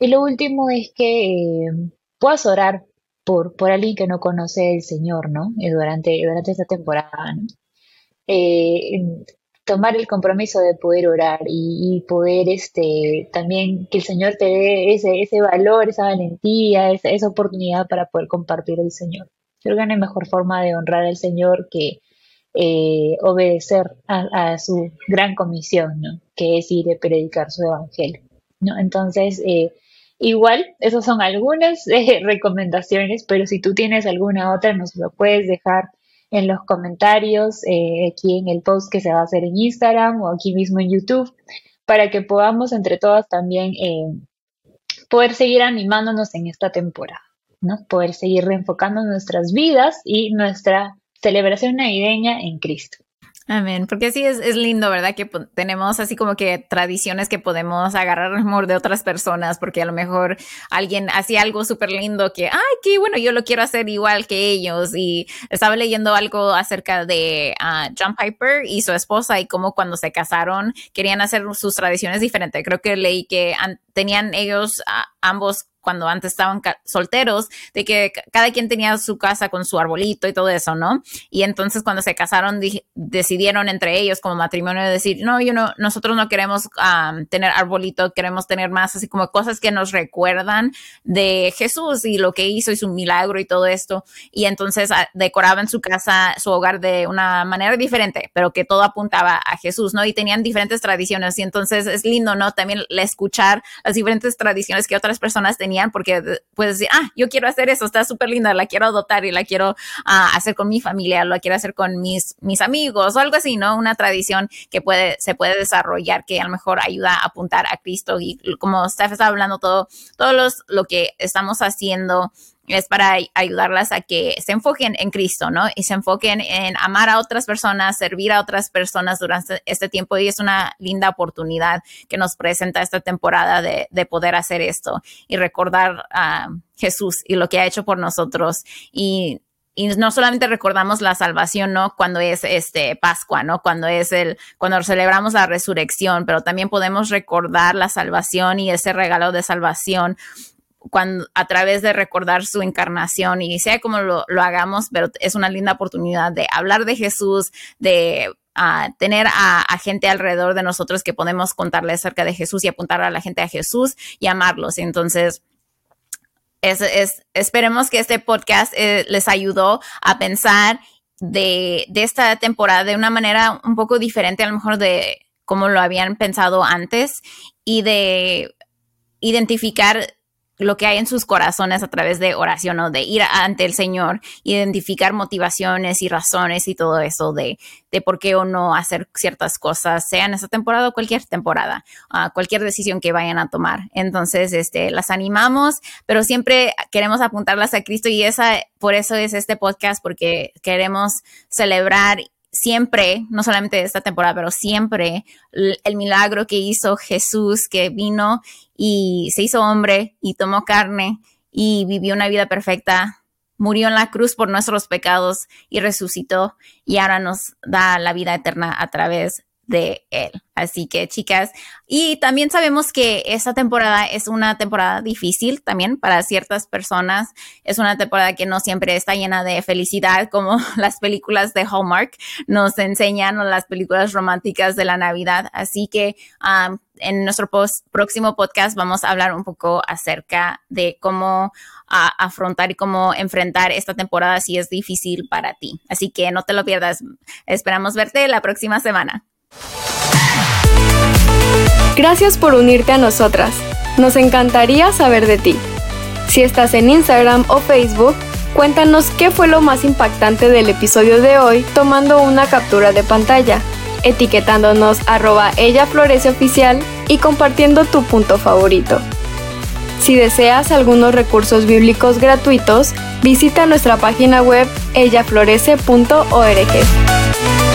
Y lo último es que puedas orar por, por alguien que no conoce el Señor, ¿no? Eh, durante, durante esta temporada, ¿no? Eh, tomar el compromiso de poder orar y, poder este también que el Señor te dé ese, ese valor, esa valentía, esa, esa oportunidad para poder compartir el Señor. Creo que no hay mejor forma de honrar al Señor que eh, obedecer a, su gran comisión, ¿no? que es ir a predicar su evangelio. ¿no? Entonces, eh, Igual, esas son algunas [LAUGHS] eh, recomendaciones, pero si tú tienes alguna otra, nos lo puedes dejar en los comentarios, eh, aquí en el post que se va a hacer en Instagram o aquí mismo en YouTube, para que podamos entre todas también eh, poder seguir animándonos en esta temporada, ¿no? Poder seguir reenfocando nuestras vidas y nuestra celebración navideña en Cristo. Amén, porque sí es, es lindo, ¿verdad? Que tenemos así como que tradiciones que podemos agarrar amor de otras personas, porque a lo mejor alguien hacía algo súper lindo que, ay, qué bueno, yo lo quiero hacer igual que ellos. Y estaba leyendo algo acerca de uh, John Piper y su esposa y cómo cuando se casaron querían hacer sus tradiciones diferentes. Creo que leí que tenían ellos ambos cuando antes estaban solteros, de que cada quien tenía su casa con su arbolito y todo eso, ¿no? Y entonces cuando se casaron decidieron entre ellos como matrimonio decir, no, yo no, nosotros no queremos tener arbolito, queremos tener más así como cosas que nos recuerdan de Jesús y lo que hizo y su milagro y todo esto. Y entonces ah, decoraban su casa, su hogar de una manera diferente, pero que todo apuntaba a Jesús, ¿no? Y tenían diferentes tradiciones y entonces es lindo, ¿no? También escuchar las diferentes tradiciones que otras personas tenían porque puedes decir, ah, yo quiero hacer eso, está súper linda, la quiero adoptar y la quiero ah, hacer con mi familia, lo quiero hacer con mis, mis amigos o algo así, ¿no? Una tradición que puede, se puede desarrollar que a lo mejor ayuda a apuntar a Cristo y como Steph está hablando todo, todos los, lo que estamos haciendo es para ayudarlas a que se enfoquen en Cristo, ¿no? Y se enfoquen en amar a otras personas, servir a otras personas durante este tiempo. Y es una linda oportunidad que nos presenta esta temporada de, de poder hacer esto y recordar a Jesús y lo que ha hecho por nosotros. Y y no solamente recordamos la salvación, ¿no? Cuando es este Pascua, ¿no? Cuando es el, cuando celebramos la resurrección, pero también podemos recordar la salvación y ese regalo de salvación cuando, a través de recordar su encarnación y sea como lo, hagamos, pero es una linda oportunidad de hablar de Jesús, de ah, tener a, gente alrededor de nosotros que podemos contarle acerca de Jesús y apuntar a la gente a Jesús y amarlos. Entonces, es, esperemos que este podcast eh, les ayudó a pensar de, de esta temporada de una manera un poco diferente a lo mejor de como lo habían pensado antes y de identificar lo que hay en sus corazones a través de oración o de ir ante el Señor, identificar motivaciones y razones y todo eso de, de por qué o no hacer ciertas cosas, sea en esta temporada o cualquier temporada, cualquier decisión que vayan a tomar. Entonces, este, las animamos, pero siempre queremos apuntarlas a Cristo y esa, por eso es este podcast, porque queremos celebrar siempre, no solamente esta temporada, pero siempre el milagro que hizo Jesús, que vino y se hizo hombre y tomó carne y vivió una vida perfecta, murió en la cruz por nuestros pecados y resucitó y ahora nos da la vida eterna a través de él. Así que chicas, y también sabemos que esta temporada es una temporada difícil también para ciertas personas. Es una temporada que no siempre está llena de felicidad como [LAUGHS] las películas de Hallmark nos enseñan o las películas románticas de la Navidad. Así que um, en nuestro próximo podcast vamos a hablar un poco acerca de cómo afrontar y cómo enfrentar esta temporada si es difícil para ti. Así que no te lo pierdas. Esperamos verte la próxima semana. Gracias por unirte a nosotras. Nos encantaría saber de ti. Si estás en Instagram o Facebook, cuéntanos qué fue lo más impactante del episodio de hoy tomando una captura de pantalla, etiquetándonos arroba ella florece oficial y compartiendo tu punto favorito. Si deseas algunos recursos bíblicos gratuitos, visita nuestra página web ellaflorece.org.